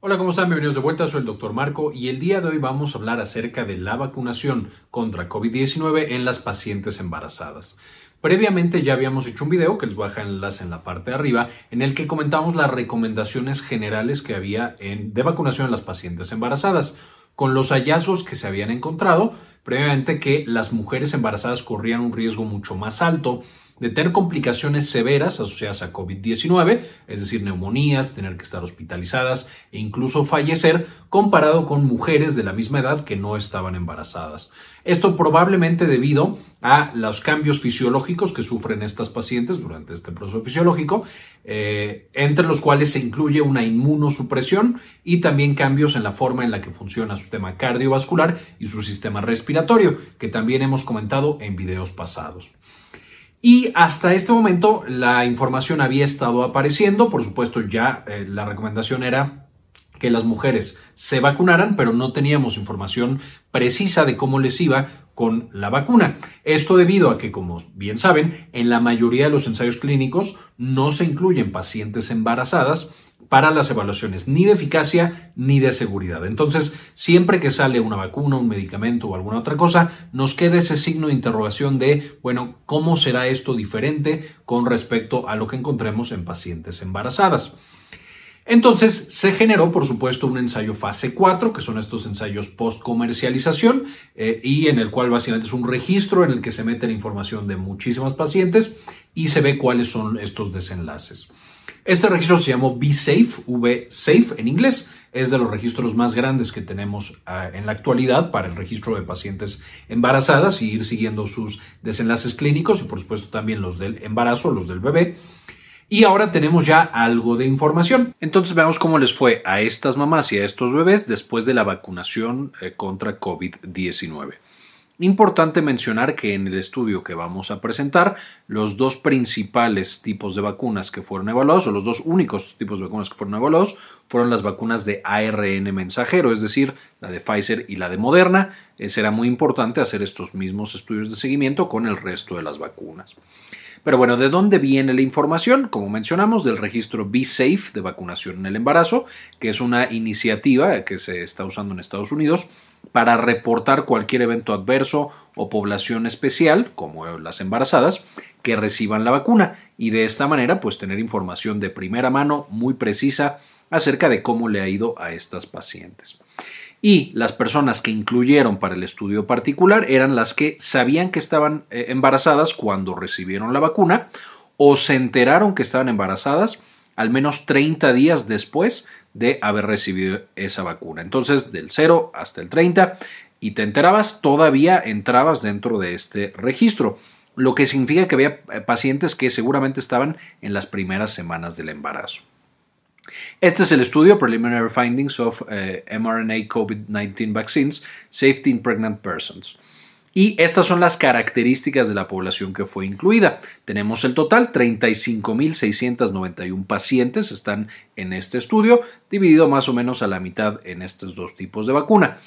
Hola, ¿cómo están? Bienvenidos de vuelta, soy el doctor Marco y el día de hoy vamos a hablar acerca de la vacunación contra COVID-19 en las pacientes embarazadas. Previamente ya habíamos hecho un video que les voy a dejar el enlace en la parte de arriba en el que comentamos las recomendaciones generales que había en, de vacunación en las pacientes embarazadas con los hallazgos que se habían encontrado previamente que las mujeres embarazadas corrían un riesgo mucho más alto de tener complicaciones severas asociadas a COVID-19, es decir, neumonías, tener que estar hospitalizadas e incluso fallecer, comparado con mujeres de la misma edad que no estaban embarazadas. Esto probablemente debido a los cambios fisiológicos que sufren estas pacientes durante este proceso fisiológico, eh, entre los cuales se incluye una inmunosupresión y también cambios en la forma en la que funciona su sistema cardiovascular y su sistema respiratorio, que también hemos comentado en videos pasados. Y hasta este momento la información había estado apareciendo, por supuesto ya eh, la recomendación era que las mujeres se vacunaran, pero no teníamos información precisa de cómo les iba con la vacuna. Esto debido a que, como bien saben, en la mayoría de los ensayos clínicos no se incluyen pacientes embarazadas para las evaluaciones ni de eficacia ni de seguridad. Entonces, siempre que sale una vacuna, un medicamento o alguna otra cosa, nos queda ese signo de interrogación de, bueno, ¿cómo será esto diferente con respecto a lo que encontremos en pacientes embarazadas? Entonces se generó, por supuesto, un ensayo fase 4, que son estos ensayos post comercialización, eh, y en el cual básicamente es un registro en el que se mete la información de muchísimas pacientes y se ve cuáles son estos desenlaces. Este registro se llamó V-Safe, V-Safe en inglés. Es de los registros más grandes que tenemos ah, en la actualidad para el registro de pacientes embarazadas y ir siguiendo sus desenlaces clínicos y por supuesto también los del embarazo, los del bebé. Y ahora tenemos ya algo de información. Entonces veamos cómo les fue a estas mamás y a estos bebés después de la vacunación eh, contra COVID-19. Importante mencionar que en el estudio que vamos a presentar, los dos principales tipos de vacunas que fueron evaluados, o los dos únicos tipos de vacunas que fueron evaluados, fueron las vacunas de ARN mensajero, es decir, la de Pfizer y la de Moderna. Será muy importante hacer estos mismos estudios de seguimiento con el resto de las vacunas. Pero bueno, ¿de dónde viene la información? Como mencionamos, del registro Be Safe de vacunación en el embarazo, que es una iniciativa que se está usando en Estados Unidos para reportar cualquier evento adverso o población especial, como las embarazadas, que reciban la vacuna y de esta manera pues tener información de primera mano muy precisa acerca de cómo le ha ido a estas pacientes. Y las personas que incluyeron para el estudio particular eran las que sabían que estaban eh, embarazadas cuando recibieron la vacuna o se enteraron que estaban embarazadas al menos 30 días después de haber recibido esa vacuna. Entonces, del 0 hasta el 30, y te enterabas, todavía entrabas dentro de este registro, lo que significa que había eh, pacientes que seguramente estaban en las primeras semanas del embarazo. Este es el estudio Preliminary Findings of eh, mRNA COVID-19 Vaccines Safety in Pregnant Persons. Y estas son las características de la población que fue incluida. Tenemos el total, 35.691 pacientes están en este estudio, dividido más o menos a la mitad en estos dos tipos de vacuna.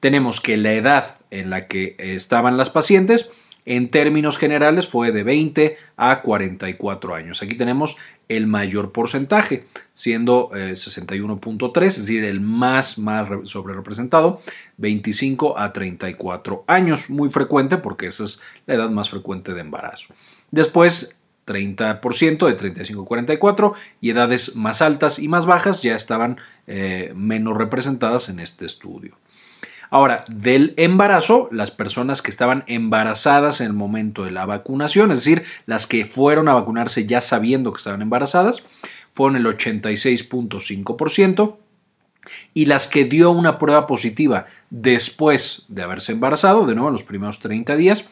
Tenemos que la edad en la que estaban las pacientes en términos generales fue de 20 a 44 años. Aquí tenemos el mayor porcentaje, siendo 61.3, eh, es decir, el más, más sobre representado, 25 a 34 años, muy frecuente porque esa es la edad más frecuente de embarazo. Después, 30% de 35 a 44 y edades más altas y más bajas ya estaban eh, menos representadas en este estudio. Ahora, del embarazo, las personas que estaban embarazadas en el momento de la vacunación, es decir, las que fueron a vacunarse ya sabiendo que estaban embarazadas, fueron el 86.5%. Y las que dio una prueba positiva después de haberse embarazado, de nuevo en los primeros 30 días,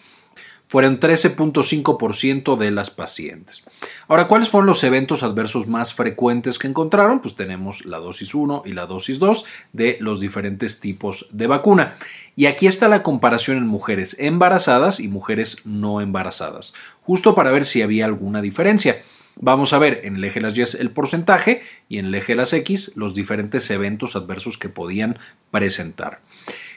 fueron 13.5% de las pacientes. Ahora, ¿cuáles fueron los eventos adversos más frecuentes que encontraron? Pues tenemos la dosis 1 y la dosis 2 de los diferentes tipos de vacuna. Y aquí está la comparación en mujeres embarazadas y mujeres no embarazadas, justo para ver si había alguna diferencia. Vamos a ver en el eje de las Y el porcentaje y en el eje de las X los diferentes eventos adversos que podían presentar.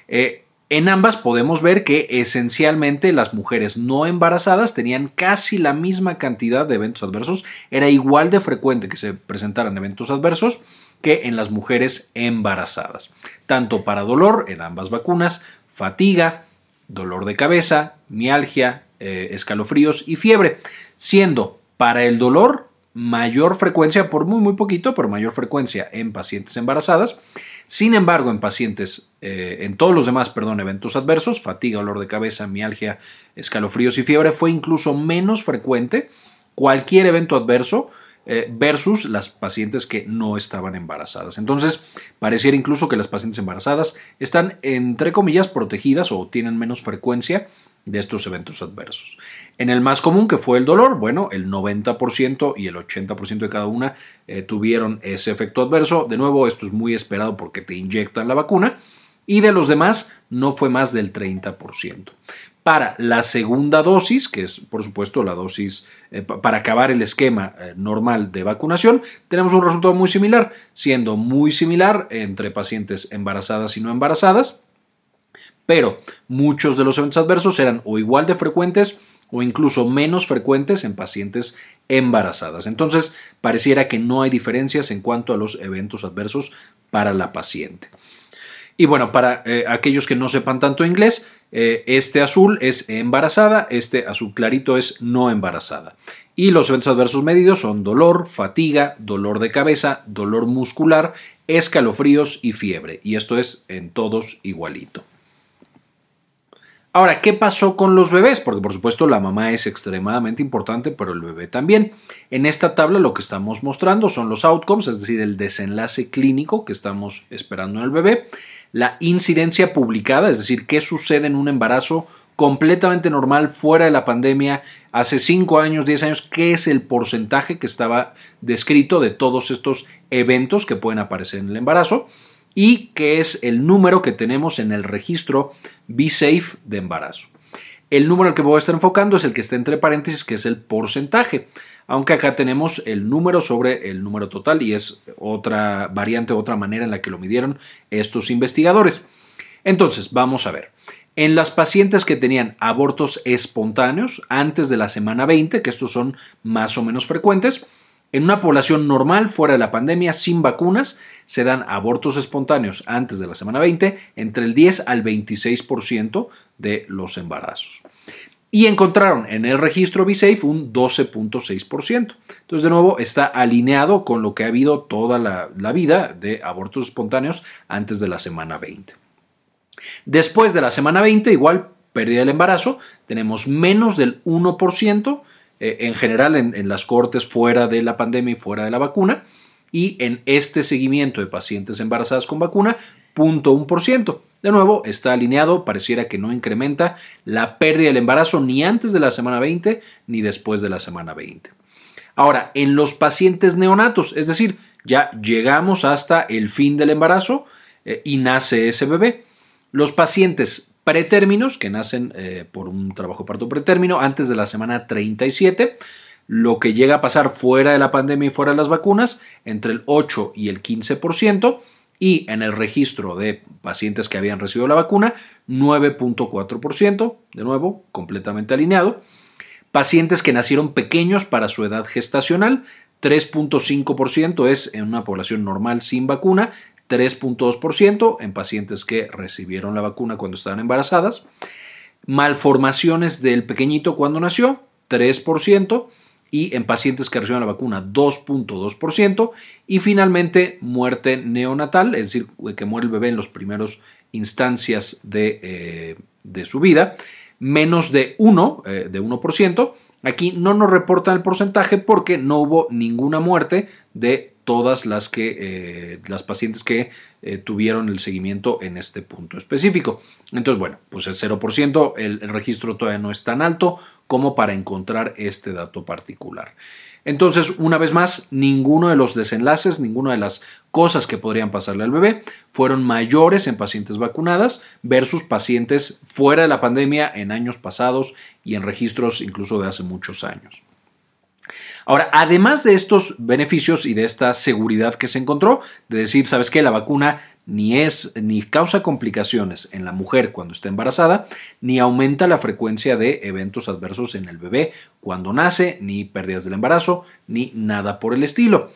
Eh, En ambas podemos ver que esencialmente las mujeres no embarazadas tenían casi la misma cantidad de eventos adversos, era igual de frecuente que se presentaran eventos adversos que en las mujeres embarazadas, tanto para dolor en ambas vacunas, fatiga, dolor de cabeza, mialgia, eh, escalofríos y fiebre, siendo para el dolor mayor frecuencia, por muy muy poquito, pero mayor frecuencia en pacientes embarazadas. Sin embargo, en pacientes, eh, en todos los demás, perdón, eventos adversos, fatiga, dolor de cabeza, mialgia, escalofríos y fiebre, fue incluso menos frecuente cualquier evento adverso eh, versus las pacientes que no estaban embarazadas. Entonces, pareciera incluso que las pacientes embarazadas están, entre comillas, protegidas o tienen menos frecuencia de estos eventos adversos. En el más común, que fue el dolor, bueno, el 90% y el 80% de cada una eh, tuvieron ese efecto adverso. De nuevo, esto es muy esperado porque te inyectan la vacuna. Y de los demás, no fue más del 30%. Para la segunda dosis, que es por supuesto la dosis eh, para acabar el esquema eh, normal de vacunación, tenemos un resultado muy similar, siendo muy similar entre pacientes embarazadas y no embarazadas pero muchos de los eventos adversos eran o igual de frecuentes o incluso menos frecuentes en pacientes embarazadas. Entonces, pareciera que no hay diferencias en cuanto a los eventos adversos para la paciente. Y bueno, para eh, aquellos que no sepan tanto inglés, eh, este azul es embarazada, este azul clarito es no embarazada. Y los eventos adversos medidos son dolor, fatiga, dolor de cabeza, dolor muscular, escalofríos y fiebre. Y esto es en todos igualito. Ahora, ¿qué pasó con los bebés? Porque por supuesto la mamá es extremadamente importante, pero el bebé también. En esta tabla lo que estamos mostrando son los outcomes, es decir, el desenlace clínico que estamos esperando en el bebé, la incidencia publicada, es decir, qué sucede en un embarazo completamente normal fuera de la pandemia hace 5 años, 10 años, qué es el porcentaje que estaba descrito de todos estos eventos que pueden aparecer en el embarazo y que es el número que tenemos en el registro BeSafe de embarazo. El número al que voy a estar enfocando es el que está entre paréntesis, que es el porcentaje, aunque acá tenemos el número sobre el número total y es otra variante, otra manera en la que lo midieron estos investigadores. Entonces, vamos a ver. En las pacientes que tenían abortos espontáneos antes de la semana 20, que estos son más o menos frecuentes, en una población normal fuera de la pandemia sin vacunas se dan abortos espontáneos antes de la semana 20 entre el 10 al 26% de los embarazos. Y encontraron en el registro BSafe un 12.6%. Entonces, de nuevo, está alineado con lo que ha habido toda la, la vida de abortos espontáneos antes de la semana 20. Después de la semana 20, igual pérdida del embarazo, tenemos menos del 1% eh, en general en, las cortes fuera de la pandemia y fuera de la vacuna. Y en este seguimiento de pacientes embarazadas con vacuna, 0.1%. De nuevo, está alineado, pareciera que no incrementa la pérdida del embarazo ni antes de la semana 20 ni después de la semana 20. Ahora, en los pacientes neonatos, es decir, ya llegamos hasta el fin del embarazo eh, y nace ese bebé. Los pacientes pretérminos que nacen eh, por un trabajo parto pretérmino antes de la semana 37. Lo que llega a pasar fuera de la pandemia y fuera de las vacunas, entre el 8 y el 15%, y en el registro de pacientes que habían recibido la vacuna, 9.4%, de nuevo, completamente alineado. Pacientes que nacieron pequeños para su edad gestacional, 3.5% es en una población normal sin vacuna 3.2% en pacientes que recibieron la vacuna cuando estaban embarazadas. Malformaciones del pequeñito cuando nació, 3%. Y en pacientes que recibieron la vacuna, 2.2%. Y finalmente, muerte neonatal, es decir, que muere el bebé en las primeras instancias de, eh, de, su vida, menos de 1%, eh, de 1%. Aquí no nos reportan el porcentaje porque no hubo ninguna muerte de todas las que eh, las pacientes que eh, tuvieron el seguimiento en este punto específico. Entonces, bueno, pues el 0%, el, el, registro todavía no es tan alto como para encontrar este dato particular. Entonces, una vez más, ninguno de los desenlaces, ninguna de las cosas que podrían pasarle al bebé fueron mayores en pacientes vacunadas versus pacientes fuera de la pandemia en años pasados y en registros incluso de hace muchos años. Ahora, además de estos beneficios y de esta seguridad que se encontró, de decir, ¿sabes qué? La vacuna ni es ni causa complicaciones en la mujer cuando está embarazada, ni aumenta la frecuencia de eventos adversos en el bebé cuando nace, ni pérdidas del embarazo, ni nada por el estilo.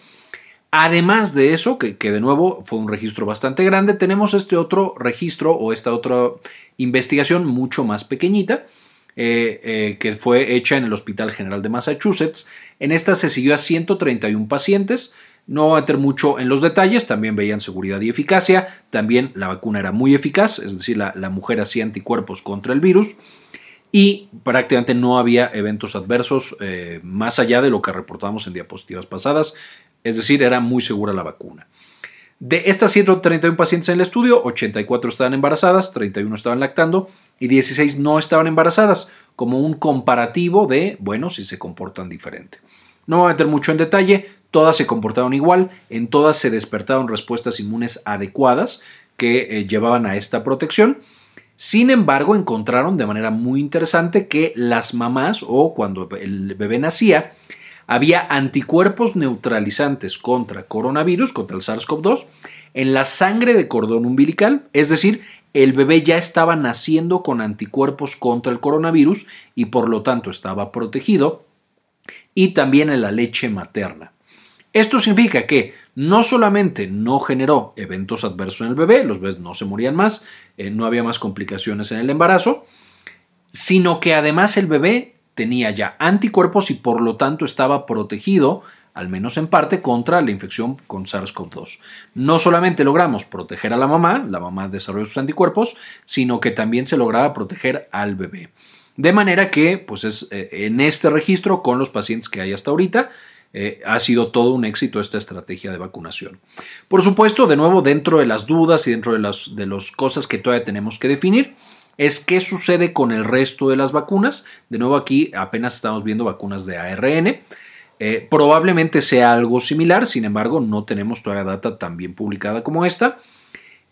Además de eso, que, de nuevo fue un registro bastante grande, tenemos este otro registro o esta otra investigación mucho más pequeñita, eh, eh, que fue hecha en el Hospital General de Massachusetts. En esta se siguió a 131 pacientes. No voy a meter mucho en los detalles, también veían seguridad y eficacia, también la vacuna era muy eficaz, es decir, la, mujer hacía anticuerpos contra el virus y prácticamente no había eventos adversos eh, más allá de lo que reportamos en diapositivas pasadas, es decir, era muy segura la vacuna. De estas 131 pacientes en el estudio, 84 estaban embarazadas, 31 estaban lactando y 16 no estaban embarazadas, como un comparativo de, bueno, si se comportan diferente. No voy a meter mucho en detalle, todas se comportaron igual, en todas se despertaron respuestas inmunes adecuadas que eh, llevaban a esta protección. Sin embargo, encontraron de manera muy interesante que las mamás o cuando el bebé nacía, había anticuerpos neutralizantes contra coronavirus, contra el SARS-CoV-2, en la sangre de cordón umbilical, es decir, el bebé ya estaba naciendo con anticuerpos contra el coronavirus y por lo tanto estaba protegido, y también en la leche materna. Esto significa que no solamente no generó eventos adversos en el bebé, los bebés no se morían más, eh, no había más complicaciones en el embarazo, sino que además el bebé tenía ya anticuerpos y por lo tanto estaba protegido, al menos en parte, contra la infección con SARS-CoV-2. No solamente logramos proteger a la mamá, la mamá desarrolló sus anticuerpos, sino que también se lograba proteger al bebé. De manera que, pues es eh, en este registro, con los pacientes que hay hasta ahorita, eh, ha sido todo un éxito esta estrategia de vacunación. Por supuesto, de nuevo, dentro de las dudas y dentro de las de los cosas que todavía tenemos que definir, es qué sucede con el resto de las vacunas. De nuevo aquí apenas estamos viendo vacunas de ARN. Eh, probablemente sea algo similar, sin embargo no tenemos toda la data tan bien publicada como esta.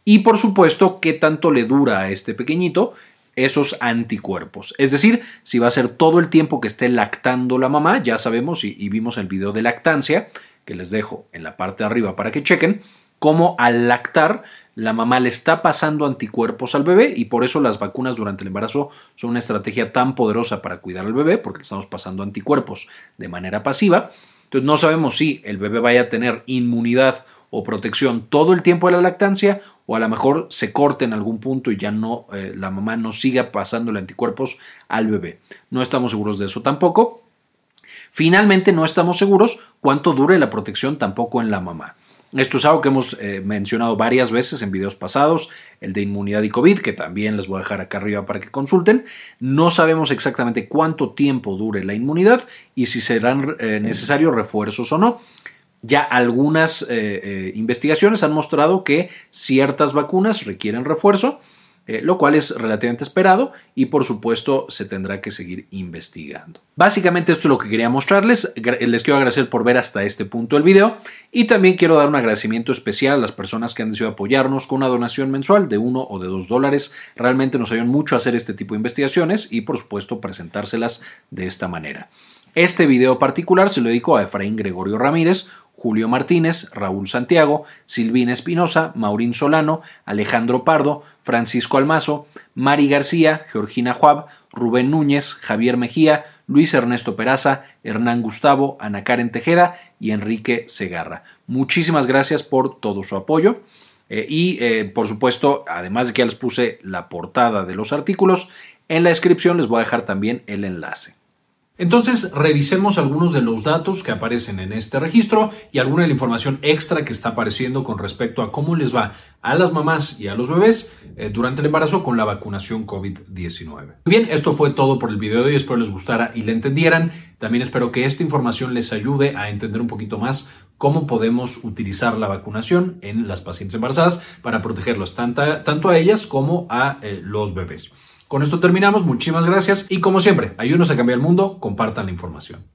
Y por supuesto, qué tanto le dura a este pequeñito esos anticuerpos. Es decir, si va a ser todo el tiempo que esté lactando la mamá, ya sabemos y, y vimos el video de lactancia, que les dejo en la parte de arriba para que chequen, cómo al lactar la mamá le está pasando anticuerpos al bebé y por eso las vacunas durante el embarazo son una estrategia tan poderosa para cuidar al bebé porque le estamos pasando anticuerpos de manera pasiva. Entonces no sabemos si el bebé vaya a tener inmunidad o protección todo el tiempo de la lactancia o a lo mejor se corte en algún punto y ya no eh, la mamá no siga pasándole anticuerpos al bebé. No estamos seguros de eso tampoco. Finalmente no estamos seguros cuánto dure la protección tampoco en la mamá. Esto es algo que hemos eh, mencionado varias veces en videos pasados, el de inmunidad y COVID, que también les voy a dejar acá arriba para que consulten. No sabemos exactamente cuánto tiempo dure la inmunidad y si serán eh, necesarios refuerzos o no. Ya algunas eh, investigaciones han mostrado que ciertas vacunas requieren refuerzo, eh, lo cual es relativamente esperado y por supuesto se tendrá que seguir investigando. Básicamente esto es lo que quería mostrarles, les quiero agradecer por ver hasta este punto el video y también quiero dar un agradecimiento especial a las personas que han decidido apoyarnos con una donación mensual de uno o de dos dólares, realmente nos ayudan mucho a hacer este tipo de investigaciones y por supuesto presentárselas de esta manera. Este video particular se lo dedico a Efraín Gregorio Ramírez, Julio Martínez, Raúl Santiago, Silvina Espinosa, Maurín Solano, Alejandro Pardo, Francisco Almazo, Mari García, Georgina Juab, Rubén Núñez, Javier Mejía, Luis Ernesto Peraza, Hernán Gustavo, Ana Karen Tejeda y Enrique Segarra. Muchísimas gracias por todo su apoyo. Eh, y eh, por supuesto, además de que ya les puse la portada de los artículos, en la descripción les voy a dejar también el enlace. Entonces, revisemos algunos de los datos que aparecen en este registro y alguna de la información extra que está apareciendo con respecto a cómo les va a las mamás y a los bebés eh, durante el embarazo con la vacunación COVID-19. Bien, esto fue todo por el video de hoy, espero les gustara y le entendieran. También espero que esta información les ayude a entender un poquito más cómo podemos utilizar la vacunación en las pacientes embarazadas para protegerlos tanto a ellas como a eh, los bebés. Con esto terminamos, muchísimas gracias y como siempre, ayúdenos a cambiar el mundo, compartan la información.